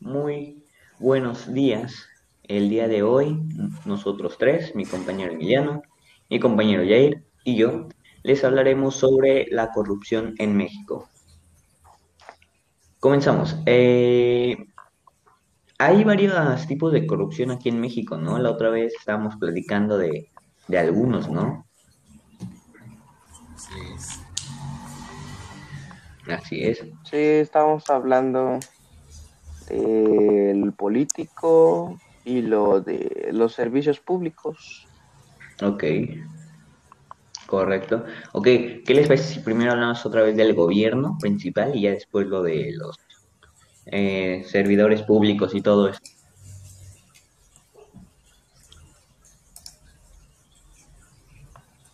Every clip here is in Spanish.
muy buenos días. El día de hoy, nosotros tres, mi compañero Emiliano, mi compañero Jair y yo, les hablaremos sobre la corrupción en México. Comenzamos. Eh, hay varios tipos de corrupción aquí en México, ¿no? La otra vez estábamos platicando de, de algunos, ¿no? Así es. Así es. Sí, estamos hablando del político y lo de los servicios públicos. Ok. Correcto. Ok, ¿qué les parece si primero hablamos otra vez del gobierno principal y ya después lo de los eh, servidores públicos y todo eso?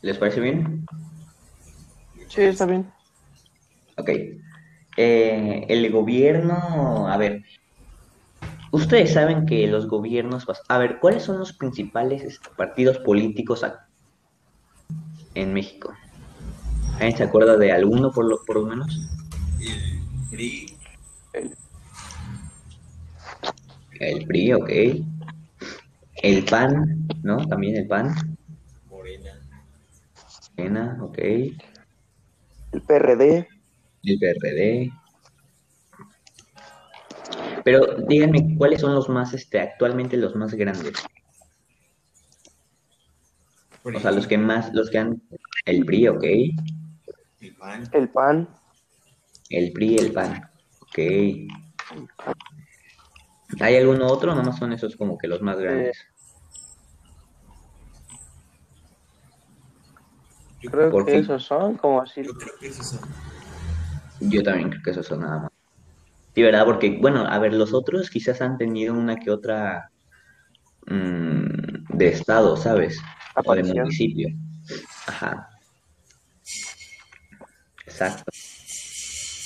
¿Les parece bien? Sí, está bien. Ok. Eh, el gobierno, a ver, ustedes saben que los gobiernos, a ver, ¿cuáles son los principales este, partidos políticos en México? ¿Alguien se acuerda de alguno por lo, por lo menos? El PRI, El- El PRI, ok. El PAN, ¿no? También el PAN. Morena, Morena, ok. el PRD. El PRD. Pero díganme, ¿cuáles son los más, este, actualmente los más grandes? O sea, los que más, los que han, el PRI, ok. el PAN, El PAN. El PRI, el PAN, ok. ¿Hay alguno otro? Nada más son esos como que los más grandes. yo, Creo ¿Por que esos son como así. yo creo que esos son. Yo también creo que esos son nada más. Sí, ¿verdad? Porque, bueno, a ver, los otros quizás han tenido una que otra mm, de estado, ¿sabes? O de municipio. Ajá. Exacto.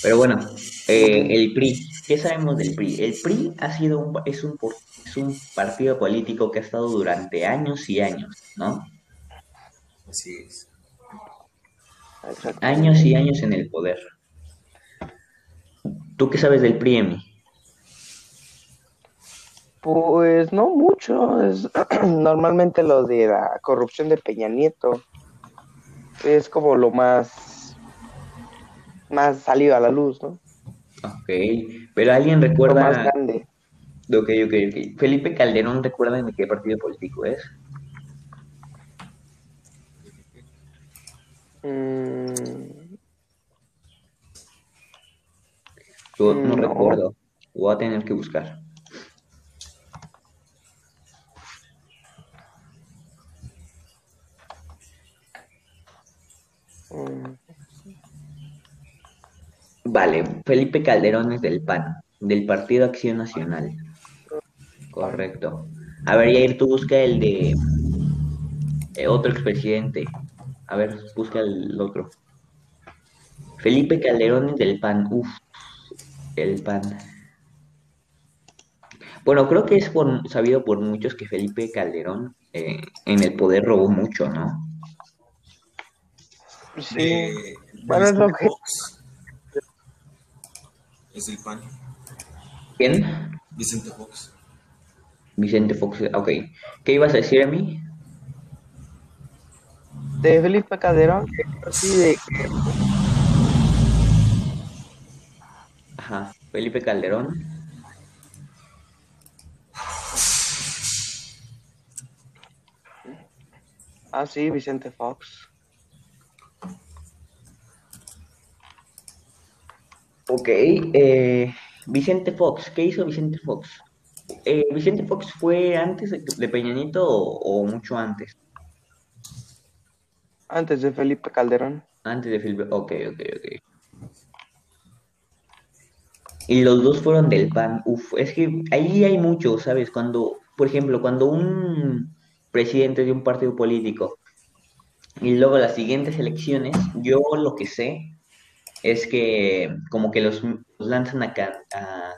Pero bueno, eh, el PRI, ¿qué sabemos del PRI? El PRI ha sido un, es un, es un partido político que ha estado durante años y años, ¿no? Así es. Años y años en el poder. ¿Tú qué sabes del PRI, Emi? Pues no mucho. Es normalmente lo de la corrupción de Peña Nieto. Es como lo más más salido a la luz, ¿no? Ok, pero ¿alguien Lo más recuerda? grande. Ok, ok, ok. Felipe Calderón, ¿recuerdan de qué partido político es? Mm, Yo no No. recuerdo. Voy a tener que buscar. mm, Vale, Felipe Calderón es del PAN, del Partido Acción Nacional. Correcto. A ver, Yair, tú busca el de eh, otro expresidente. A ver, busca el otro. Felipe Calderón es del PAN. Uf, el PAN. Bueno, creo que es por- sabido por muchos que Felipe Calderón eh, en el poder robó mucho, ¿no? sí. De, Bueno, es lo que-. Es el PAN. ¿Quién? Vicente Fox. Vicente Fox. Ok. ¿Qué ibas a decir a mí? De Felipe Calderón, sí, de Ajá, Felipe Calderón. Ah, sí, Vicente Fox. Ok, eh, Vicente Fox, ¿qué hizo Vicente Fox? Eh, ¿Vicente Fox fue antes de, de Peña Nieto o, o mucho antes? Antes de Felipe Calderón. Antes de Felipe, ok, ok, ok. Y los dos fueron del PAN. Uf, es que ahí hay mucho, ¿sabes? Cuando, por ejemplo, cuando un presidente de un partido político y luego las siguientes elecciones, yo lo que sé es que como que los, los lanzan acá, a,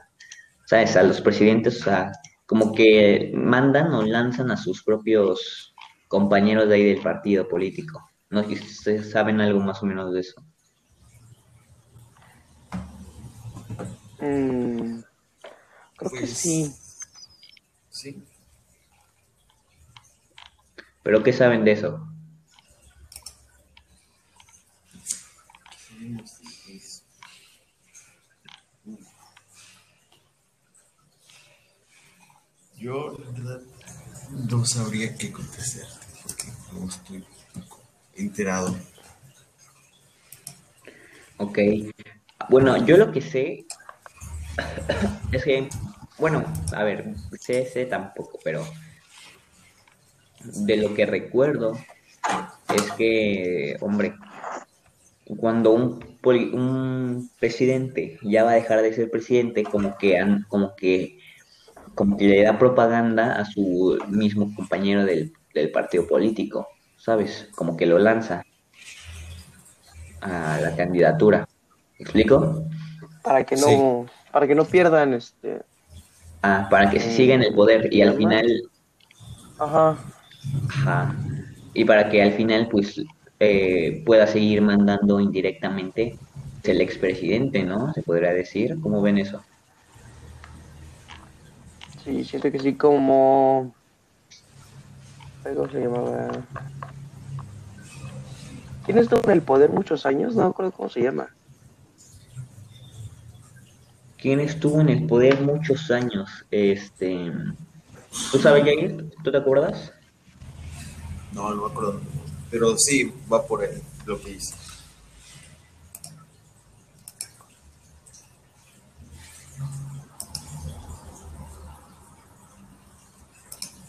¿sabes? A los presidentes, sea, como que mandan o lanzan a sus propios compañeros de ahí del partido político. No sé si ustedes saben algo más o menos de eso. Mm, Creo que Pues, sí. Sí. ¿Pero qué saben de eso? Es- Yo, la verdad, no sabría qué contestar porque no estoy enterado. Ok. Bueno, yo lo que sé es que, bueno, a ver, sé, sé tampoco, pero de lo que recuerdo es que, hombre, cuando un, poli- un presidente ya va a dejar de ser presidente, como que, han- como que, como que le da propaganda a su mismo compañero del, del partido político, ¿sabes? Como que lo lanza a la candidatura. ¿Me explico? Para que no, para que no pierdan este. Ah, para que se siga en el poder y al final, Ajá. ajá, y para que al final pues eh, pueda seguir mandando indirectamente el expresidente, ¿no? Se podría decir. ¿Cómo ven eso? Sí, siento que sí, como. ¿Cómo se llamaba? ¿Quién estuvo en el poder muchos años? No me acuerdo cómo se llama. ¿Quién estuvo en el poder muchos años? Este, ¿tú sabes, Jair? ¿Tú te acuerdas? No, no me acuerdo. Pero sí, va por ahí, lo que hice.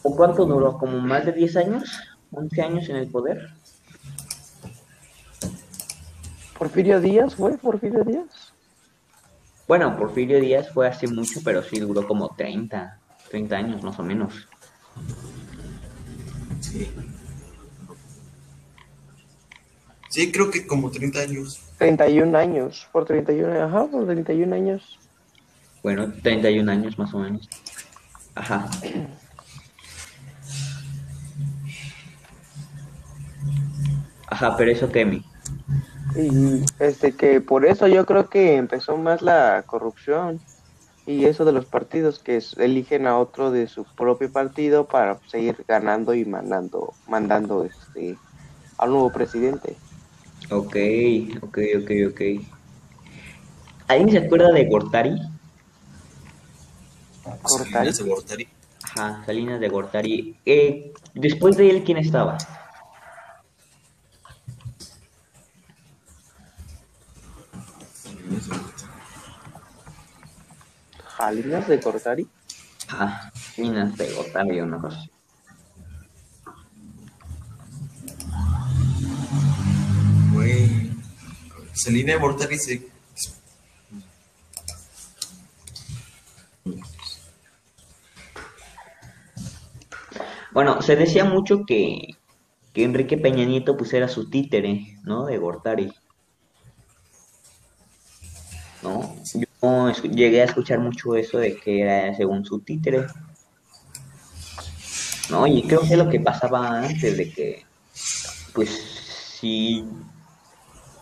¿O cuánto duró? ¿Como más de 10 años? ¿11 años en el poder? ¿Porfirio Díaz fue? ¿Porfirio Díaz? Bueno, Porfirio Díaz fue hace mucho, pero sí duró como 30, 30 años más o menos. Sí. Sí, creo que como 30 años. 31 años. Por 31, ajá, por 31 años. Bueno, 31 años más o menos. Ajá. Ajá, pero eso que mi. Y este que por eso yo creo que empezó más la corrupción y eso de los partidos que eligen a otro de su propio partido para seguir ganando y mandando mandando este al nuevo presidente. Ok, ok, ok, ok. ¿Alguien se acuerda de Gortari? Cortari. Salinas de Gortari. Ajá, Salinas de Gortari. Eh, después de él, ¿quién estaba? Salinas de Gortari. Jalinas de Cortari. Ajá, Salinas de Gortari, una cosa. así. Güey. Selina de Gortari se. Bueno, se decía mucho que, que Enrique Peña Nieto pues era su títere, ¿no? De Gortari. ¿No? Yo escu- llegué a escuchar mucho eso de que era según su títere. ¿No? Y creo que es lo que pasaba antes de que, pues, si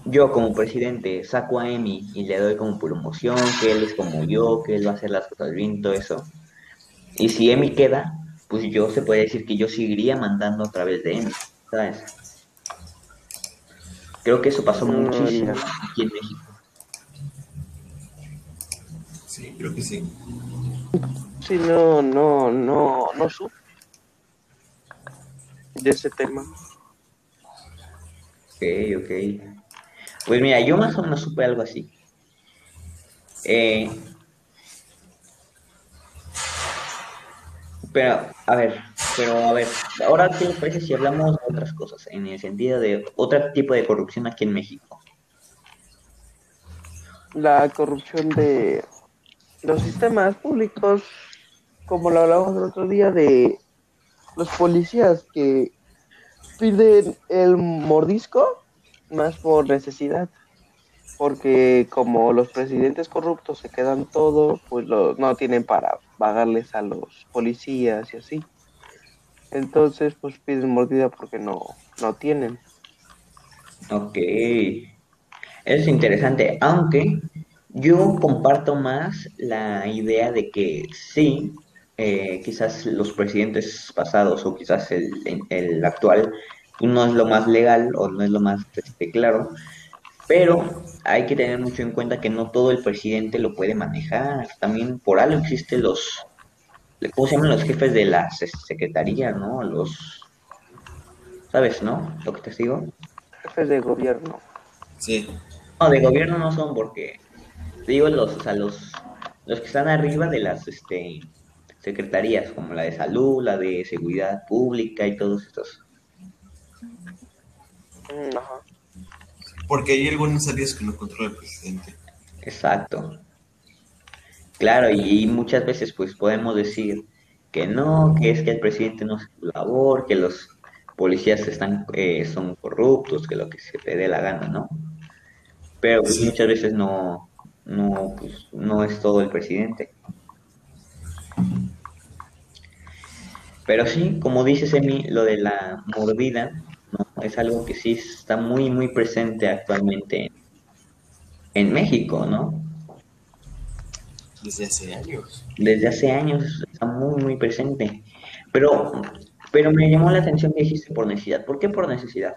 yo como presidente saco a Emi y le doy como promoción, que él es como yo, que él va a hacer las cosas bien, todo eso. Y si Emi queda, pues yo se puede decir que yo seguiría mandando a través de Emi, ¿sabes? Creo que eso pasó Mm, muchísimo aquí en México. Sí, creo que sí. Sí, no, no, no, no supe de ese tema. Ok, ok. Pues mira, yo más o menos supe algo así. Eh, pero, a ver, pero a ver, ahora qué les parece si hablamos de otras cosas, en el sentido de otro tipo de corrupción aquí en México. La corrupción de los sistemas públicos, como lo hablamos el otro día de los policías que piden el mordisco más por necesidad, porque como los presidentes corruptos se quedan todo, pues lo, no tienen para pagarles a los policías y así. Entonces, pues piden mordida porque no, no tienen. Ok. Es interesante, aunque Yo comparto más la idea de que sí, eh, quizás los presidentes pasados o quizás el, el actual no es lo más legal o no es lo más este, claro, pero hay que tener mucho en cuenta que no todo el presidente lo puede manejar. También por algo existen los, ¿cómo se llaman los jefes de las secretarías, no? Los, ¿sabes, no? Lo que te digo. Jefes de gobierno. Sí. No, de gobierno no son porque, digo, los, o sea, los, los que están arriba de las, este, secretarías, como la de salud, la de seguridad pública y todos estos. Mm, Ajá. Porque hay algunas áreas que no controla el presidente. Exacto. Claro, y, muchas veces pues podemos decir que no, que es que el presidente no hace su labor, que los policías están, eh, son corruptos, que lo que se te dé la gana, ¿no? Pero pues, Sí. muchas veces no, no, pues, no es todo el presidente. Pero sí, como dices, Emi, lo de la mordida, ¿no? Es algo que sí está muy, muy presente actualmente en, en México, ¿no? Desde hace años. Desde hace años está muy, muy presente. Pero, pero me llamó la atención que dijiste por necesidad. ¿Por qué por necesidad?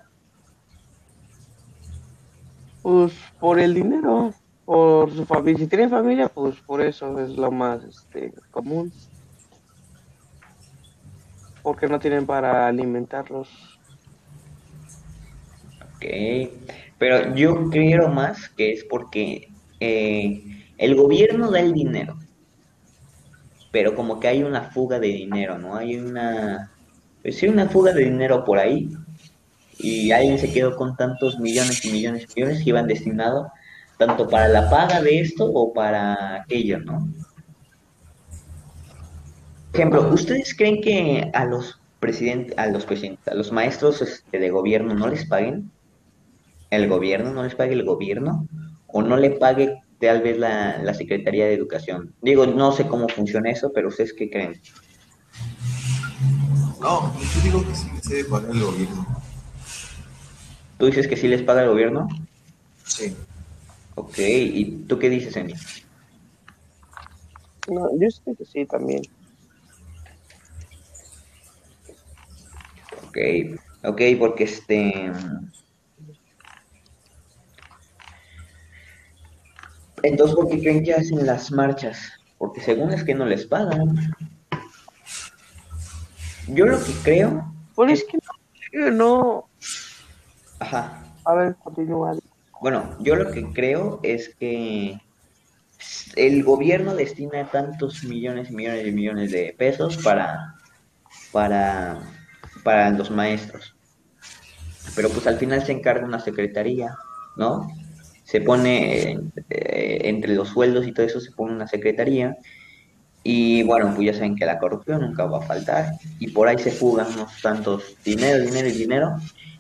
Pues por el dinero, por su familia. Si tienen familia, pues por eso es lo más este, común. Porque no tienen para alimentarlos. Ok. Pero yo creo más que es porque eh, el gobierno da el dinero. Pero como que hay una fuga de dinero, ¿no? Hay una, pues sí, una fuga de dinero por ahí. Y alguien se quedó con tantos millones y millones y millones que iban destinados tanto para la paga de esto o para aquello, ¿no? Ejemplo, ¿ustedes creen que a los presidentes, a los presidentes, a los maestros este, de gobierno no les paguen? ¿El gobierno no les pague el gobierno? ¿O no le pague tal vez la, la Secretaría de Educación? Digo, no sé cómo funciona eso, pero ¿ustedes qué creen? No, yo digo que sí se debe pagar el gobierno. ¿Tú dices que sí les paga el gobierno? Sí. Ok, ¿y tú qué dices, Emi? No, yo sé que sí también. Ok, ok, porque este... Entonces, ¿por qué creen que hacen las marchas? Porque según es que no les pagan. Yo lo que creo... Pues es que no, no. Ajá. A ver, continúa. Bueno, yo lo que creo es que el gobierno destina tantos millones y millones y millones de pesos para, para, para los maestros. Pero pues al final se encarga una secretaría, ¿no? Se pone eh, entre los sueldos y todo eso, se pone una secretaría. Y bueno, pues ya saben que la corrupción nunca va a faltar. Y por ahí se fugan unos tantos dinero, dinero y dinero.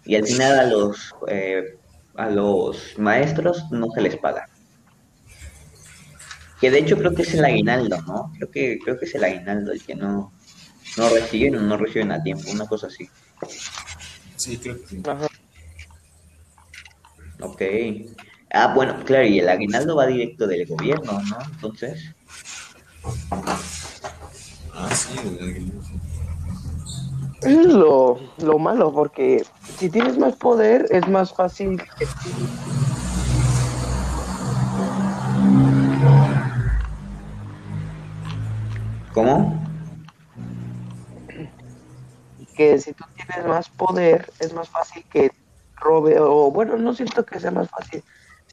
Y al final a los, eh, a los maestros no se les paga. Que de hecho creo que es el aguinaldo, ¿no? Creo que, creo que es el aguinaldo el que no, no reciben o no reciben a tiempo, una cosa así. Sí, creo que sí. Ajá. Ok. Ah, bueno, claro, y el aguinaldo va directo del gobierno, ¿no? Entonces, Ah, sí, el aguinaldo. Eso es lo, lo malo, porque si tienes más poder, es más fácil que, ¿cómo? que si tú tienes más poder, es más fácil que robe, o bueno, no siento que sea más fácil,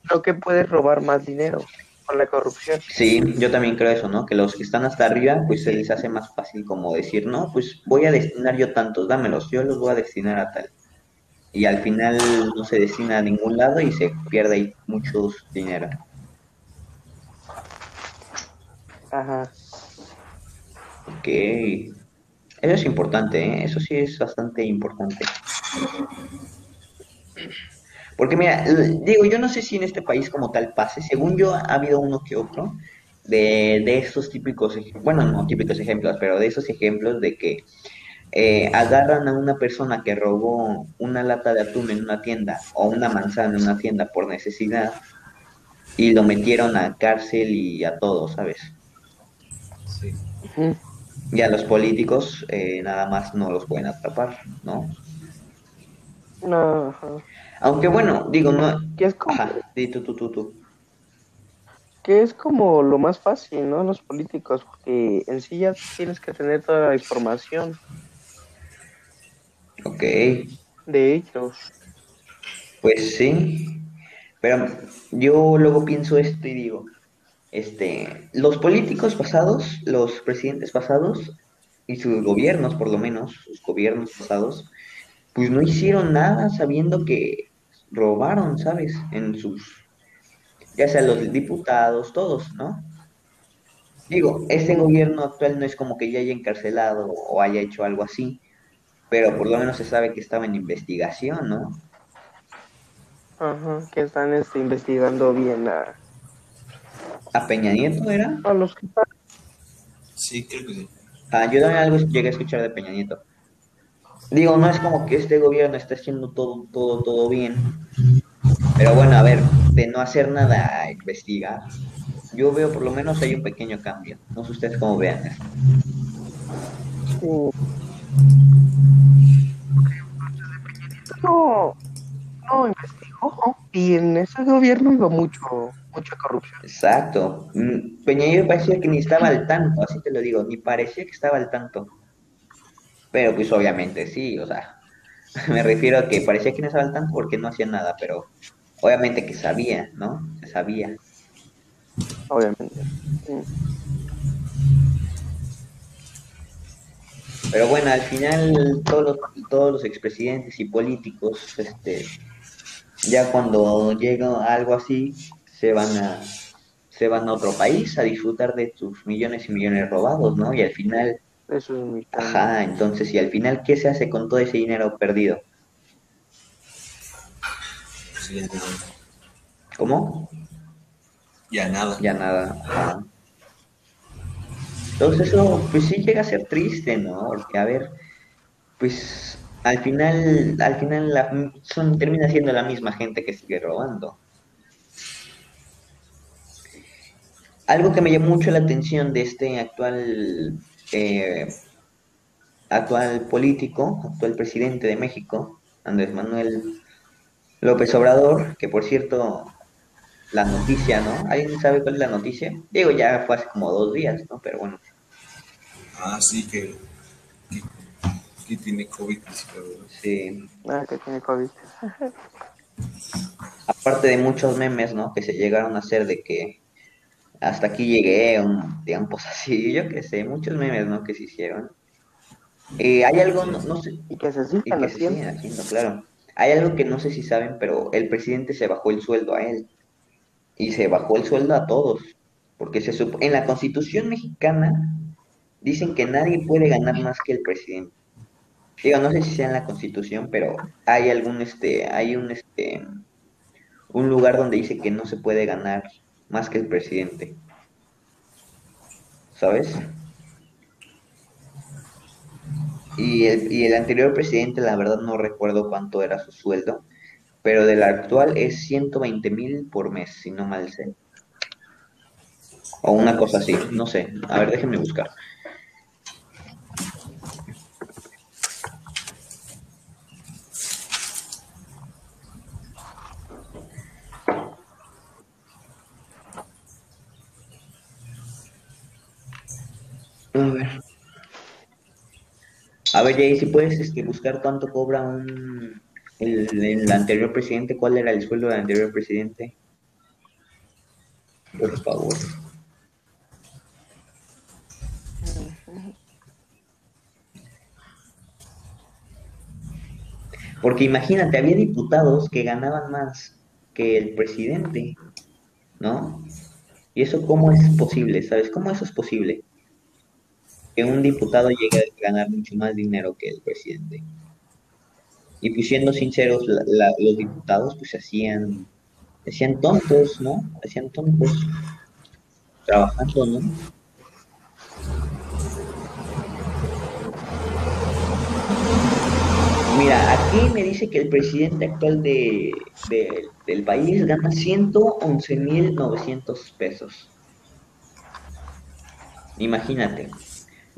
sino que puedes robar más dinero con la corrupción. Sí, yo también creo eso, ¿no? Que los que están hasta arriba, pues se les hace más fácil como decir, no, pues voy a destinar yo tantos, dámelos, yo los voy a destinar a tal. Y al final no se destina a ningún lado y se pierde ahí mucho dinero. Ajá. Ok. Eso es importante, ¿eh? Eso sí es bastante importante. Porque mira, digo, yo no sé si en este país como tal pase, según yo ha habido uno que otro de, de estos típicos, bueno, no típicos ejemplos, pero de esos ejemplos de que eh, agarran a una persona que robó una lata de atún en una tienda o una manzana en una tienda por necesidad y lo metieron a cárcel y a todo, ¿sabes? Sí. Y a los políticos eh, nada más no los pueden atrapar, ¿no? No, ajá. Aunque bueno, digo, no... Que es como, Ajá, sí, tú, tú, tú, tú. que es como lo más fácil, ¿no? Los políticos, porque en sí ya tienes que tener toda la información Ok, de ellos. pues sí. Pero yo luego pienso esto y digo, este, los políticos pasados, los presidentes pasados y sus gobiernos, por lo menos, sus gobiernos pasados, pues no hicieron nada sabiendo que robaron, ¿sabes? En sus, ya sea los diputados, todos, ¿no? Digo, este gobierno actual no es como que ya haya encarcelado o haya hecho algo así, pero por lo menos se sabe que estaba en investigación, ¿no? Ajá, que están este, investigando bien a, ¿A Peña Nieto era? a los que están. Sí, creo que sí. Ah, yo también algo llegué a escuchar de Peña Nieto. Digo, no es como que este gobierno está haciendo todo, todo, todo bien. Pero bueno, a ver, de no hacer nada a investigar, yo veo por lo menos hay un pequeño cambio. No sé ustedes cómo vean eso. Sí. No, no investigó y en ese gobierno hubo mucho, mucha corrupción. Exacto. Mm, Peña parecía que ni estaba al tanto, así te lo digo, ni parecía que estaba al tanto. Pero pues obviamente sí, o sea, me refiero a que parecía que no estaba al tanto porque no hacía nada, pero obviamente que sabía, ¿no? Sabía. Obviamente. Sí. Pero bueno, al final todos los, todos los expresidentes y políticos, este, ya cuando llega algo así, se van a, se van a otro país a disfrutar de sus millones y millones robados, ¿no? Y al final, Eso es muy caro. ajá, entonces, y al final, ¿qué se hace con todo ese dinero perdido? Ya- ¿Cómo? ya nada. Ya nada. ajá. Entonces eso, pues sí llega a ser triste, ¿no? Porque, a ver, pues al final, al final la- son, termina siendo la misma gente que sigue robando. Algo que me llamó mucho la atención de este actual, eh, actual político, actual presidente de México, Andrés Manuel López Obrador, que por cierto, la noticia, ¿no? ¿Alguien sabe cuál es la noticia? Digo, ya fue hace como dos días, ¿no? Pero bueno, Ah, sí, que, que, que tiene COVID. sí. Ah, que tiene COVID. Aparte de muchos memes, ¿no? Que se llegaron a hacer de que hasta aquí llegué, un tiempos así, yo qué sé, muchos memes, ¿no? Que se hicieron. Eh, hay algo, no, no sé, Y que se sigan haciendo, claro. Hay algo que no sé si saben, pero el presidente se bajó el sueldo a él. Y se bajó el sueldo a todos. Porque se supo, en la constitución mexicana dicen que nadie puede ganar más que el presidente. Digo, no sé si sea en la constitución, pero hay algún, este, hay un, este, un lugar donde dice que no se puede ganar más que el presidente. ¿Sabes? Y el, y el anterior presidente, la verdad no recuerdo cuánto era su sueldo, pero del actual es 120 mil por mes, si no mal sé. O una cosa así, no sé. A ver, déjenme buscar. A ver. Ver, Jay, si puedes este, buscar cuánto cobra un el, el anterior presidente, cuál era el sueldo del anterior presidente. Por favor. Porque imagínate, había diputados que ganaban más que el presidente, ¿no? ¿Y eso cómo es posible? ¿Sabes cómo eso es posible? Que un diputado llegue a ganar mucho más dinero que el presidente. Y pues siendo sinceros, la- los diputados pues hacían, hacían tontos, ¿no? Hacían tontos trabajando, ¿no? Mira, aquí me dice que el presidente actual de- del país gana 111.900 pesos. Imagínate.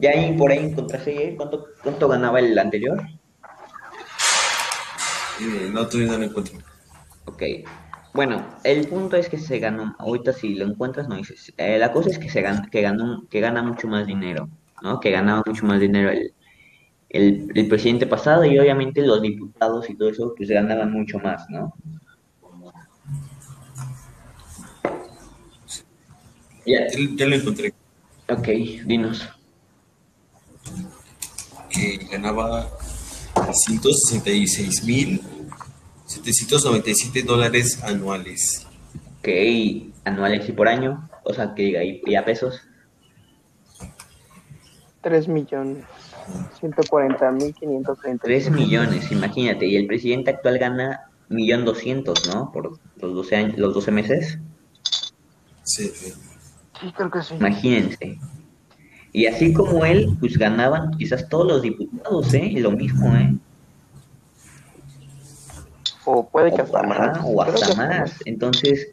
Ya ahí por ahí encontraste cuánto, cuánto ganaba el anterior. Eh, no, todavía no lo encuentro. Ok. Bueno, el punto es que se ganó, ahorita si lo encuentras no dices, eh, la cosa es que se gana, que ganó, que gana mucho más dinero, ¿no? Que ganaba mucho más dinero el, el, el presidente pasado y obviamente los diputados y todo eso pues ganaban mucho más, ¿no? Ya, Ya, ya lo encontré. ok, dinos. Que ganaba 166.797 dólares anuales. Ok, anuales y por año, o sea que diga, y, y a pesos. 3 millones. 140 mil 530. 3 millones, imagínate, y el presidente actual gana millón doscientos, ¿no? Por los 12 años, los 12 meses. Sí, sí. Sí, creo que sí. Imagínense. Y así como él, pues ganaban quizás todos los diputados, ¿eh? Lo mismo, ¿eh? O puede que O, hasta más. o hasta más. Entonces,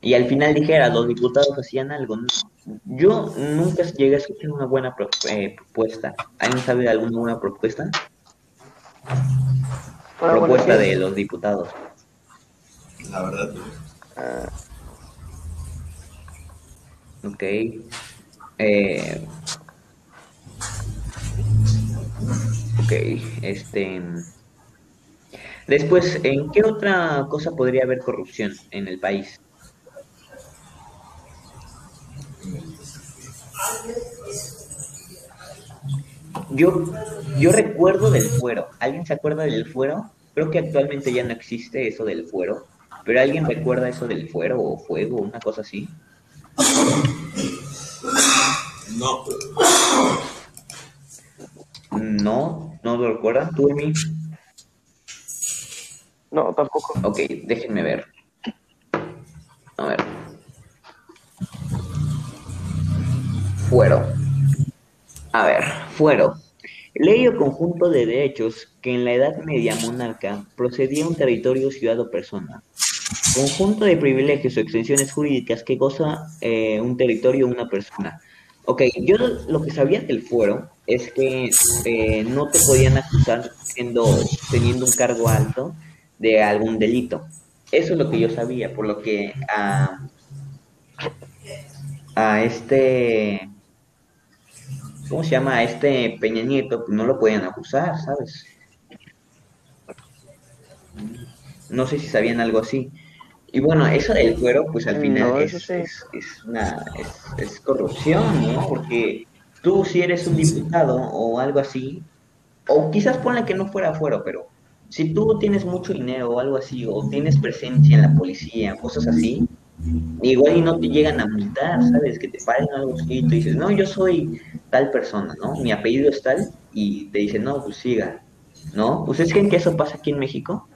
y al final dijera, los diputados hacían algo. ¿no? Yo nunca llegué a escuchar una buena pro- eh, propuesta. ¿Alguien sabe de alguna buena propuesta? Bueno, propuesta de los diputados. La verdad. no. Ah, Ok. Eh, ok, este. Después, ¿en qué otra cosa podría haber corrupción en el país? Yo, yo recuerdo del fuero. ¿Alguien se acuerda del fuero? Creo que actualmente ya no existe eso del fuero. Pero ¿alguien recuerda eso del fuero o fuego, una cosa así? No, No, no lo recuerdan. ¿Tú, Emi? no, tampoco. Ok, déjenme ver. A ver. Fuero. A ver, fuero. Ley o conjunto de derechos que en la Edad Media monarca procedía a un territorio, ciudad o persona. Conjunto de privilegios o extensiones jurídicas que goza eh, un territorio o una persona. Ok, yo lo que sabía del fuero es que eh, no te podían acusar siendo, teniendo un cargo alto de algún delito. Eso es lo que yo sabía, por lo que a, este, ¿cómo se llama? A este Peña Nieto, pues no lo podían acusar, ¿sabes? No sé si sabían algo así. Y bueno, eso del fuero, pues al final No, es, sí. es, es una, es, es corrupción, ¿no? Porque tú si eres un diputado o algo así, o quizás ponle que no fuera fuero, pero si tú tienes mucho dinero o algo así, o tienes presencia en la policía, cosas así, igual y no te llegan a multar, ¿sabes? Que te paren algo así y tú dices, no, yo soy tal persona, ¿no? Mi apellido es tal, y te dicen, no, pues siga, ¿no? ¿Ustedes creen que eso pasa aquí en México?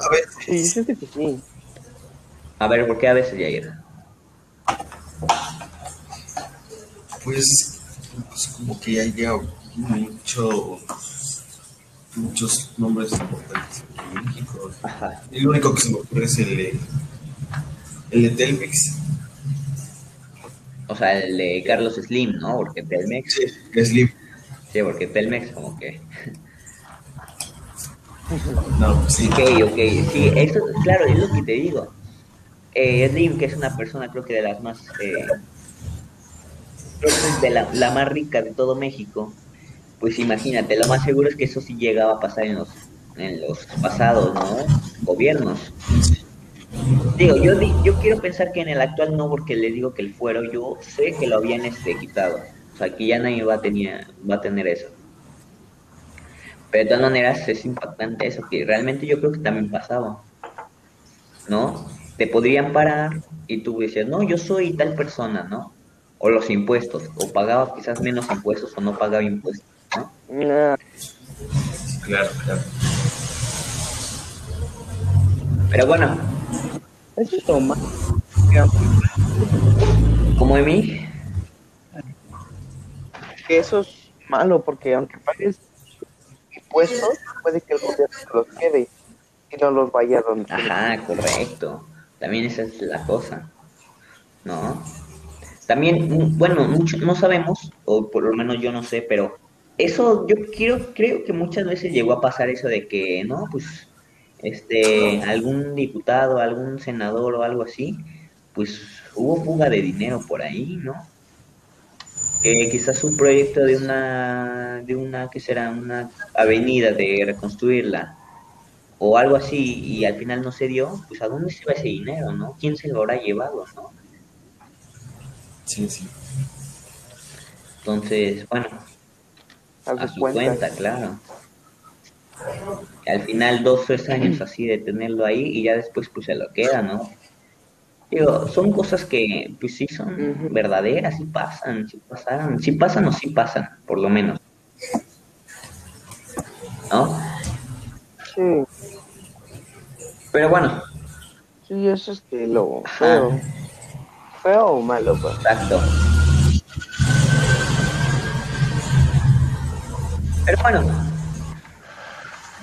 a ver, Sí, yo siento que sí. A ver, ¿por qué a veces, Yair? pues, pues como que hay ya mucho, muchos nombres importantes en México. Ajá. El único que se me ocurre es el de, el de Telmex. O sea, el de Carlos Slim, ¿no? Porque Telmex, Sí, Slim. sí, porque Telmex como que... No, sí. Ok, ok, sí, eso, claro, es lo que te digo. Eh, que es una persona, creo que de las más, eh, creo que de la, más rica de todo México, pues imagínate, lo más seguro es que eso sí llegaba a pasar en los, en los pasados, ¿no? Gobiernos. Digo, yo, yo quiero pensar que en el actual no, porque le digo que el fuero, yo sé que lo habían este, quitado. O sea, que ya nadie va a, tener, va a tener eso. Pero de todas maneras es impactante eso, que realmente yo creo que también pasaba. ¿No? Te podrían parar y tú decías, no, yo soy tal persona, ¿no? O los impuestos, o pagaba quizás menos impuestos o no pagaba impuestos, ¿no? Nah, Claro, claro. Pero bueno, eso es más. como de mí, Que esos malo porque aunque pagues impuestos, puede que el gobierno los quede y no los vaya donde. Ajá, correcto. También esa es la cosa. ¿No? También, mm, bueno, mucho, no sabemos, o por lo menos yo no sé, pero eso yo quiero, creo que muchas veces llegó a pasar eso de que, no, pues, este, algún diputado, algún senador o algo así, pues hubo fuga de dinero por ahí, ¿no? Eh, quizás un proyecto de una, de una, que será? Una avenida de reconstruirla o algo así y al final no se dio, pues ¿a dónde se va ese dinero, no? ¿Quién se lo habrá llevado, no? Sí, sí. Entonces, bueno, a su cuenta. cuenta, claro. Al final dos, tres años así de tenerlo ahí y ya después pues se lo queda, ¿no? Digo, son cosas que pues sí son verdaderas, sí pasan, sí pasaron, sí pasan o sí pasan, por lo menos. ¿No? Sí, Pero bueno, sí, eso es que lo Ajá. feo. Feo o malo, pues. exacto. Pero bueno,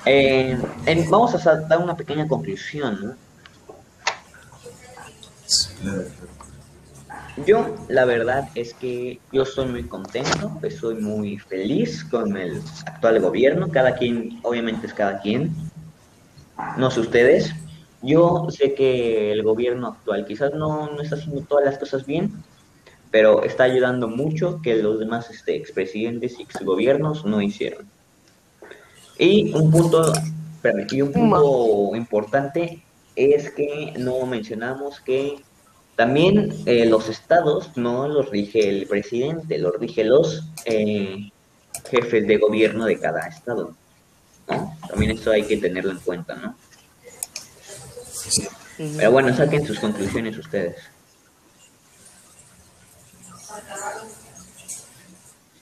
eh, en- vamos a dar una pequeña conclusión, ¿no? Yo, la verdad es que yo estoy muy contento, estoy muy feliz con el actual gobierno. Cada quien, obviamente es cada quien. No sé ustedes. Yo sé que el gobierno actual quizás no, no está haciendo todas las cosas bien, pero está ayudando mucho que los demás este, expresidentes y exgobiernos no hicieron. Y un punto, espérame, y un punto importante es que no mencionamos que también eh, los estados no los rige el presidente, los rige los eh, jefes de gobierno de cada estado. ¿no? También eso hay que tenerlo en cuenta, ¿no? Pero bueno, saquen sus conclusiones ustedes.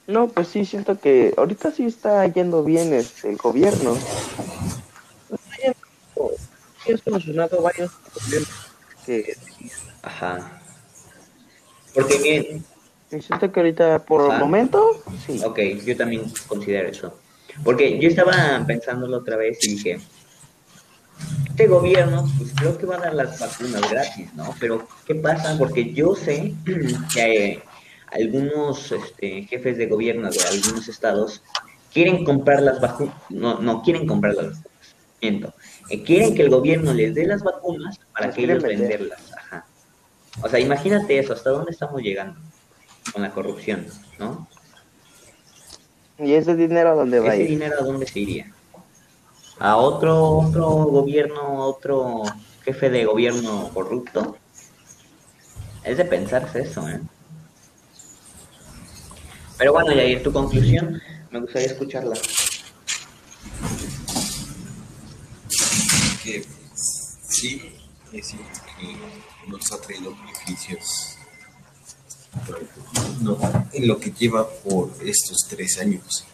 No, pues sí, siento que ahorita sí está yendo bien este, el gobierno. Ha solucionado varios problemas que Ajá. Porque bien, y siento que ahorita por Ajá. el momento, sí. ok, yo también considero eso. Porque yo estaba pensándolo otra vez y dije, este gobierno, pues creo que va a dar las vacunas gratis, ¿no? Pero, ¿qué pasa? Porque yo sé que eh, algunos este, jefes de gobierno de algunos estados quieren comprar las vacunas, no, no quieren comprar las vacunas. Eh, quieren que el gobierno les dé las vacunas para que ellos vender. venderlas. Ajá. O sea, imagínate eso, hasta dónde estamos llegando con la corrupción, ¿no? ¿Y ese dinero a dónde va a ¿Ese ir? dinero a dónde se iría? ¿A otro, otro gobierno, otro jefe de gobierno corrupto? Es de pensarse eso, ¿eh? Pero bueno, Yair, tu conclusión, me gustaría escucharla. Que sí, es cierto que nos ha traído beneficios. No, en lo que lleva por estos tres años.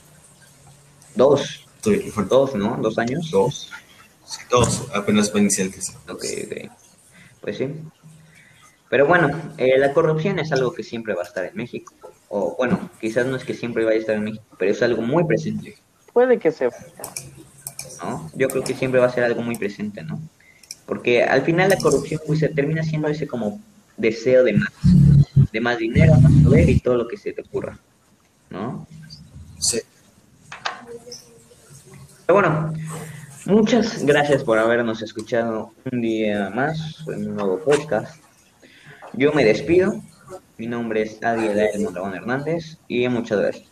Dos, dos, ¿no? ¿Dos años? dos. Sí, dos, apenas va a iniciar el tercero. Ok, ok. Pues sí. Pero bueno, eh, la corrupción es algo que siempre va a estar en México. O bueno, quizás no es que siempre vaya a estar en México, pero es algo muy presente. Puede que se ¿no? Yo creo que siempre va a ser algo muy presente, ¿no? Porque al final la corrupción pues se termina siendo ese como deseo de más, de más dinero, más poder y todo lo que se te ocurra, ¿no? Sí. Pero bueno, muchas gracias por habernos escuchado un día más en un nuevo podcast. Yo me despido. Mi nombre es Adi Elael Mondragón Hernández y muchas gracias.